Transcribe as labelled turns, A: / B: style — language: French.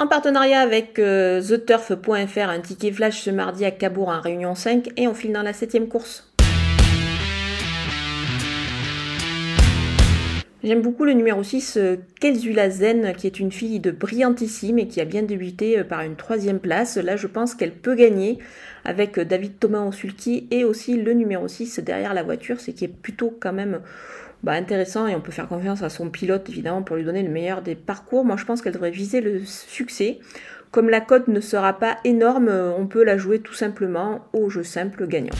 A: En partenariat avec euh, TheTurf.fr, un ticket flash ce mardi à Cabourg en Réunion 5 et on file dans la septième course. J'aime beaucoup le numéro 6, euh, Kelsula Zen, qui est une fille de brillantissime et qui a bien débuté euh, par une troisième place. Là, je pense qu'elle peut gagner avec David Thomas au sulky et aussi le numéro 6 derrière la voiture, ce qui est plutôt quand même bah, intéressant et on peut faire confiance à son pilote évidemment pour lui donner le meilleur des parcours. Moi, je pense qu'elle devrait viser le succès. Comme la cote ne sera pas énorme, on peut la jouer tout simplement au jeu simple gagnant.